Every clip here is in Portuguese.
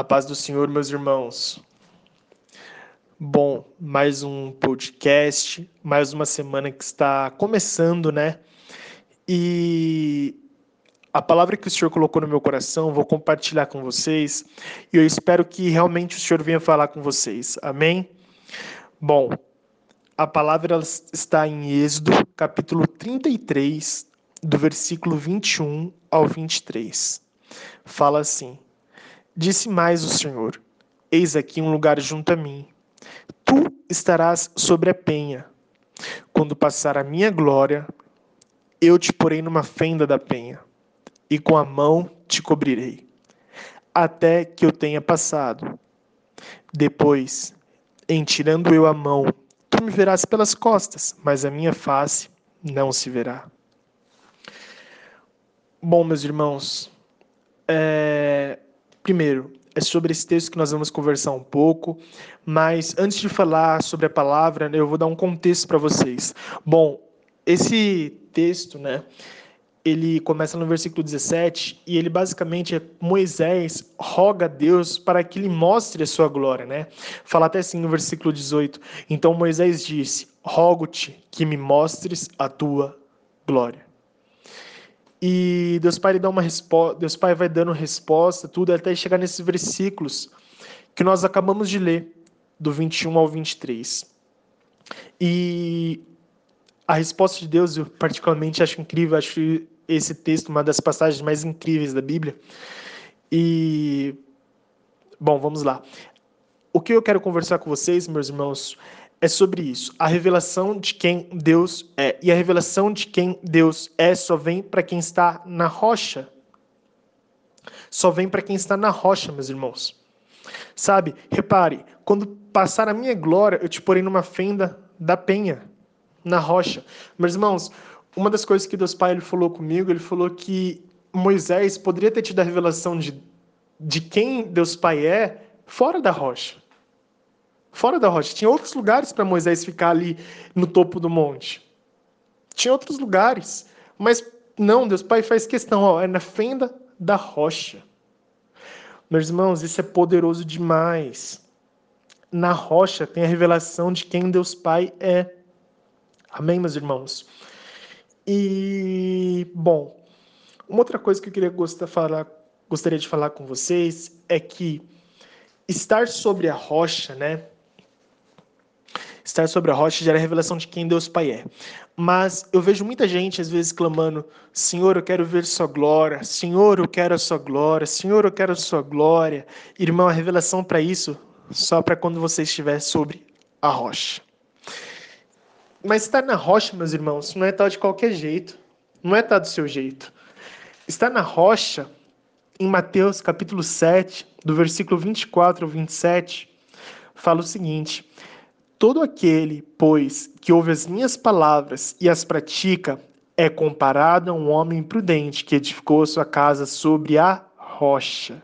A paz do Senhor, meus irmãos. Bom, mais um podcast, mais uma semana que está começando, né? E a palavra que o Senhor colocou no meu coração, vou compartilhar com vocês, e eu espero que realmente o Senhor venha falar com vocês. Amém? Bom, a palavra está em Êxodo, capítulo 33, do versículo 21 ao 23. Fala assim: Disse mais o Senhor: Eis aqui um lugar junto a mim. Tu estarás sobre a penha. Quando passar a minha glória, eu te porei numa fenda da penha, e com a mão te cobrirei, até que eu tenha passado. Depois, em tirando eu a mão, tu me verás pelas costas, mas a minha face não se verá. Bom, meus irmãos, é, Primeiro, é sobre esse texto que nós vamos conversar um pouco, mas antes de falar sobre a palavra, né, eu vou dar um contexto para vocês. Bom, esse texto, né, ele começa no versículo 17 e ele basicamente é Moisés roga a Deus para que lhe mostre a sua glória, né? Fala até assim no versículo 18. Então Moisés disse: Rogo-te que me mostres a tua glória. E Deus Pai dá uma resposta, Deus Pai vai dando resposta, tudo até chegar nesses versículos que nós acabamos de ler, do 21 ao 23. E a resposta de Deus, eu particularmente acho incrível, acho esse texto uma das passagens mais incríveis da Bíblia. E bom, vamos lá. O que eu quero conversar com vocês, meus irmãos, é sobre isso. A revelação de quem Deus é. E a revelação de quem Deus é só vem para quem está na rocha. Só vem para quem está na rocha, meus irmãos. Sabe? Repare, quando passar a minha glória, eu te porei numa fenda da penha, na rocha. Meus irmãos, uma das coisas que Deus Pai ele falou comigo, ele falou que Moisés poderia ter tido a revelação de, de quem Deus Pai é fora da rocha fora da rocha. Tinha outros lugares para Moisés ficar ali no topo do monte. Tinha outros lugares. Mas não, Deus Pai faz questão, ó, é na fenda da rocha. Meus irmãos, isso é poderoso demais. Na rocha tem a revelação de quem Deus Pai é. Amém, meus irmãos? E, bom, uma outra coisa que eu queria gostar, falar, gostaria de falar com vocês é que estar sobre a rocha, né? Estar sobre a rocha gera a revelação de quem Deus Pai é. Mas eu vejo muita gente, às vezes, clamando: Senhor, eu quero ver Sua glória. Senhor, eu quero a Sua glória. Senhor, eu quero a Sua glória. Irmão, a revelação para isso só para quando você estiver sobre a rocha. Mas estar na rocha, meus irmãos, não é estar de qualquer jeito. Não é estar do seu jeito. Estar na rocha, em Mateus capítulo 7, do versículo 24 ao 27, fala o seguinte: Todo aquele, pois, que ouve as minhas palavras e as pratica, é comparado a um homem prudente que edificou sua casa sobre a rocha.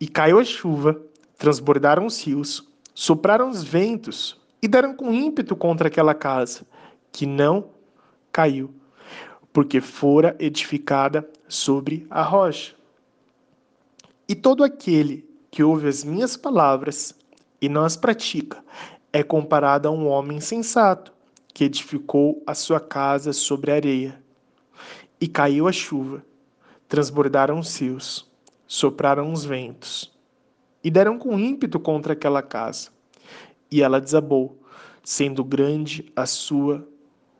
E caiu a chuva, transbordaram os rios, sopraram os ventos e deram com ímpeto contra aquela casa, que não caiu, porque fora edificada sobre a rocha. E todo aquele que ouve as minhas palavras e não as pratica é comparado a um homem sensato que edificou a sua casa sobre areia. E caiu a chuva, transbordaram os rios, sopraram os ventos, e deram com ímpeto contra aquela casa. E ela desabou, sendo grande a sua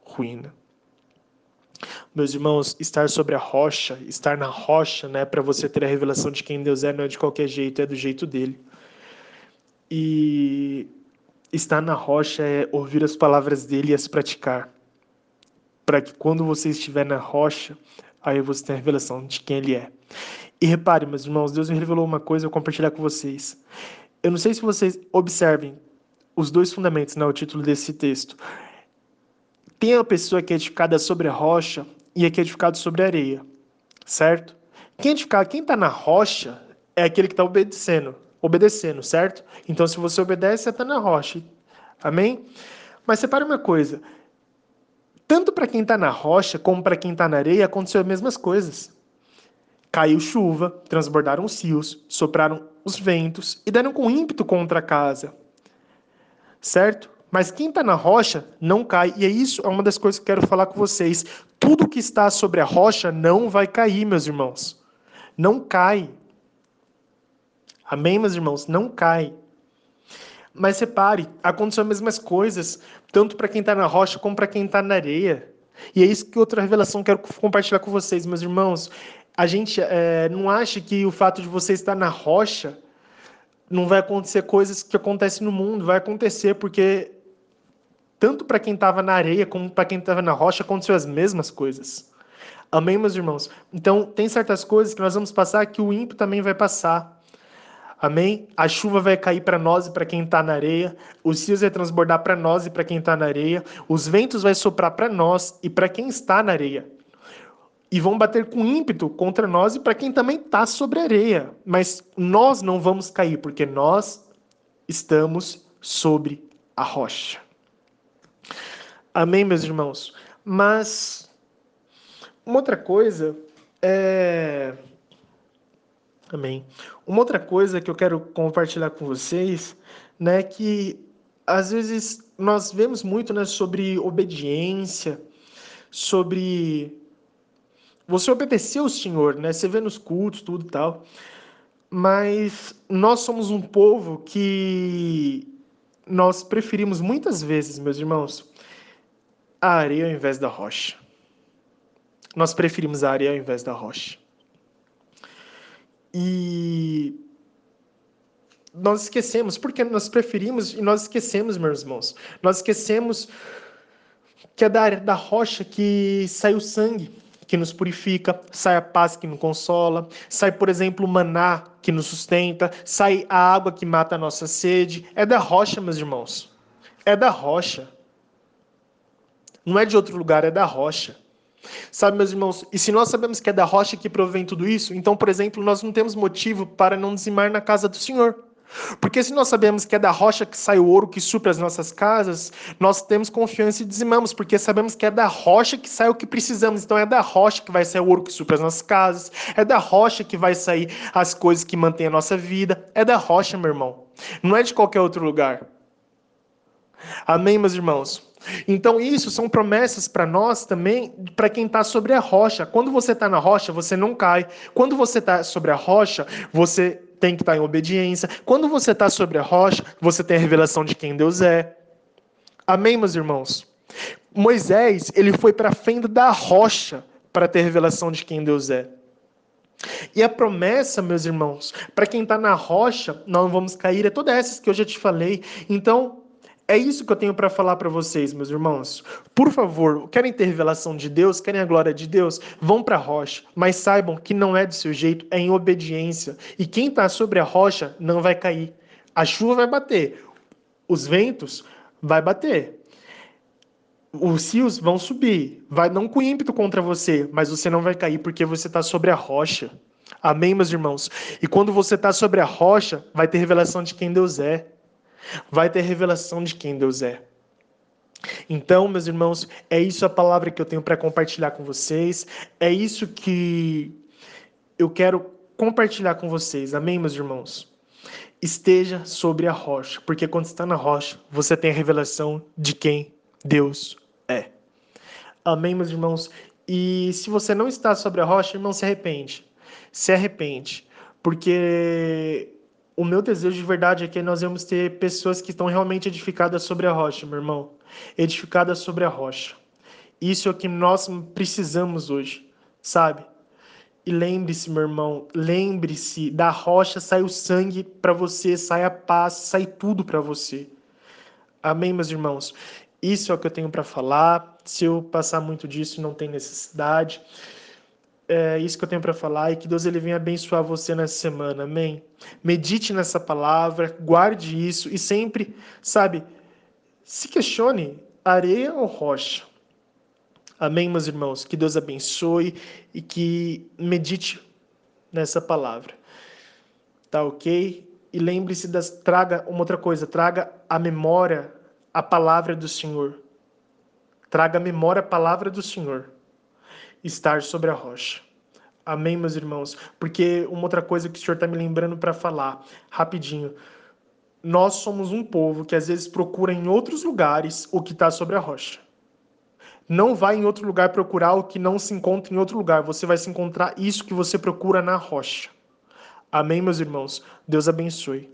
ruína. Meus irmãos, estar sobre a rocha, estar na rocha, né, para você ter a revelação de quem Deus é, não é de qualquer jeito, é do jeito dele. E Estar na rocha é ouvir as palavras dele e as praticar. Para que quando você estiver na rocha, aí você tenha a revelação de quem ele é. E repare, meus irmãos, Deus me revelou uma coisa, eu vou compartilhar com vocês. Eu não sei se vocês observem os dois fundamentos, né, o título desse texto. Tem a pessoa que é edificada sobre a rocha e a que é edificada sobre a areia, certo? Quem é quem está na rocha é aquele que está obedecendo obedecendo, certo? Então, se você obedece, está na rocha. Amém? Mas separe uma coisa: tanto para quem está na rocha como para quem está na areia aconteceu as mesmas coisas. Caiu chuva, transbordaram os rios, sopraram os ventos e deram com ímpeto contra a casa. Certo? Mas quem está na rocha não cai. E é isso, é uma das coisas que eu quero falar com vocês. Tudo que está sobre a rocha não vai cair, meus irmãos. Não cai. Amém, meus irmãos? Não cai. Mas repare, aconteceu as mesmas coisas, tanto para quem está na rocha como para quem está na areia. E é isso que outra revelação quero compartilhar com vocês, meus irmãos. A gente é, não acha que o fato de você estar na rocha não vai acontecer coisas que acontecem no mundo, vai acontecer porque tanto para quem estava na areia como para quem estava na rocha aconteceu as mesmas coisas. Amém, meus irmãos? Então, tem certas coisas que nós vamos passar que o ímpio também vai passar. Amém? A chuva vai cair para nós e para quem está na areia, os rios vai transbordar para nós e para quem está na areia, os ventos vai soprar para nós e para quem está na areia. E vão bater com ímpeto contra nós e para quem também está sobre a areia. Mas nós não vamos cair, porque nós estamos sobre a rocha. Amém, meus irmãos? Mas uma outra coisa é Amém. Uma outra coisa que eu quero compartilhar com vocês, né, que às vezes nós vemos muito, né, sobre obediência, sobre você obedecer ao Senhor, né? Você vê nos cultos, tudo e tal. Mas nós somos um povo que nós preferimos muitas vezes, meus irmãos, a areia ao invés da rocha. Nós preferimos a areia ao invés da rocha. E nós esquecemos, porque nós preferimos e nós esquecemos, meus irmãos. Nós esquecemos que é da, da rocha que sai o sangue, que nos purifica, sai a paz que nos consola, sai, por exemplo, o maná que nos sustenta, sai a água que mata a nossa sede. É da rocha, meus irmãos. É da rocha. Não é de outro lugar, é da rocha. Sabe, meus irmãos, e se nós sabemos que é da rocha que provém tudo isso, então, por exemplo, nós não temos motivo para não dizimar na casa do Senhor. Porque se nós sabemos que é da rocha que sai o ouro que supra as nossas casas, nós temos confiança e dizimamos, porque sabemos que é da rocha que sai o que precisamos. Então é da rocha que vai sair o ouro que supra as nossas casas, é da rocha que vai sair as coisas que mantêm a nossa vida. É da rocha, meu irmão. Não é de qualquer outro lugar. Amém, meus irmãos? Então, isso são promessas para nós também, para quem está sobre a rocha. Quando você está na rocha, você não cai. Quando você está sobre a rocha, você tem que estar tá em obediência. Quando você está sobre a rocha, você tem a revelação de quem Deus é. Amém, meus irmãos? Moisés, ele foi para a fenda da rocha para ter revelação de quem Deus é. E a promessa, meus irmãos, para quem está na rocha, nós não vamos cair, é toda essas que eu já te falei. Então, é isso que eu tenho para falar para vocês, meus irmãos. Por favor, querem ter revelação de Deus, querem a glória de Deus? Vão para a rocha, mas saibam que não é do seu jeito, é em obediência. E quem está sobre a rocha não vai cair. A chuva vai bater, os ventos vai bater. Os rios vão subir, vai não com ímpeto contra você, mas você não vai cair porque você está sobre a rocha. Amém, meus irmãos? E quando você está sobre a rocha, vai ter revelação de quem Deus é vai ter revelação de quem Deus é. Então, meus irmãos, é isso a palavra que eu tenho para compartilhar com vocês, é isso que eu quero compartilhar com vocês. Amém, meus irmãos? Esteja sobre a rocha, porque quando está na rocha, você tem a revelação de quem Deus é. Amém, meus irmãos? E se você não está sobre a rocha, irmão, se arrepende. Se arrepende, porque o meu desejo de verdade é que nós vamos ter pessoas que estão realmente edificadas sobre a rocha, meu irmão. Edificadas sobre a rocha. Isso é o que nós precisamos hoje, sabe? E lembre-se, meu irmão, lembre-se, da rocha sai o sangue para você, sai a paz, sai tudo para você. Amém, meus irmãos? Isso é o que eu tenho para falar. Se eu passar muito disso, não tem necessidade é isso que eu tenho para falar e que Deus ele venha abençoar você nessa semana, amém? Medite nessa palavra, guarde isso e sempre, sabe, se questione areia ou rocha. Amém, meus irmãos? Que Deus abençoe e que medite nessa palavra. Tá ok? E lembre-se das. Traga uma outra coisa, traga a memória, a palavra do Senhor. Traga a memória a palavra do Senhor estar sobre a rocha. Amém, meus irmãos? Porque uma outra coisa que o Senhor está me lembrando para falar, rapidinho. Nós somos um povo que às vezes procura em outros lugares o que está sobre a rocha. Não vai em outro lugar procurar o que não se encontra em outro lugar. Você vai se encontrar isso que você procura na rocha. Amém, meus irmãos? Deus abençoe.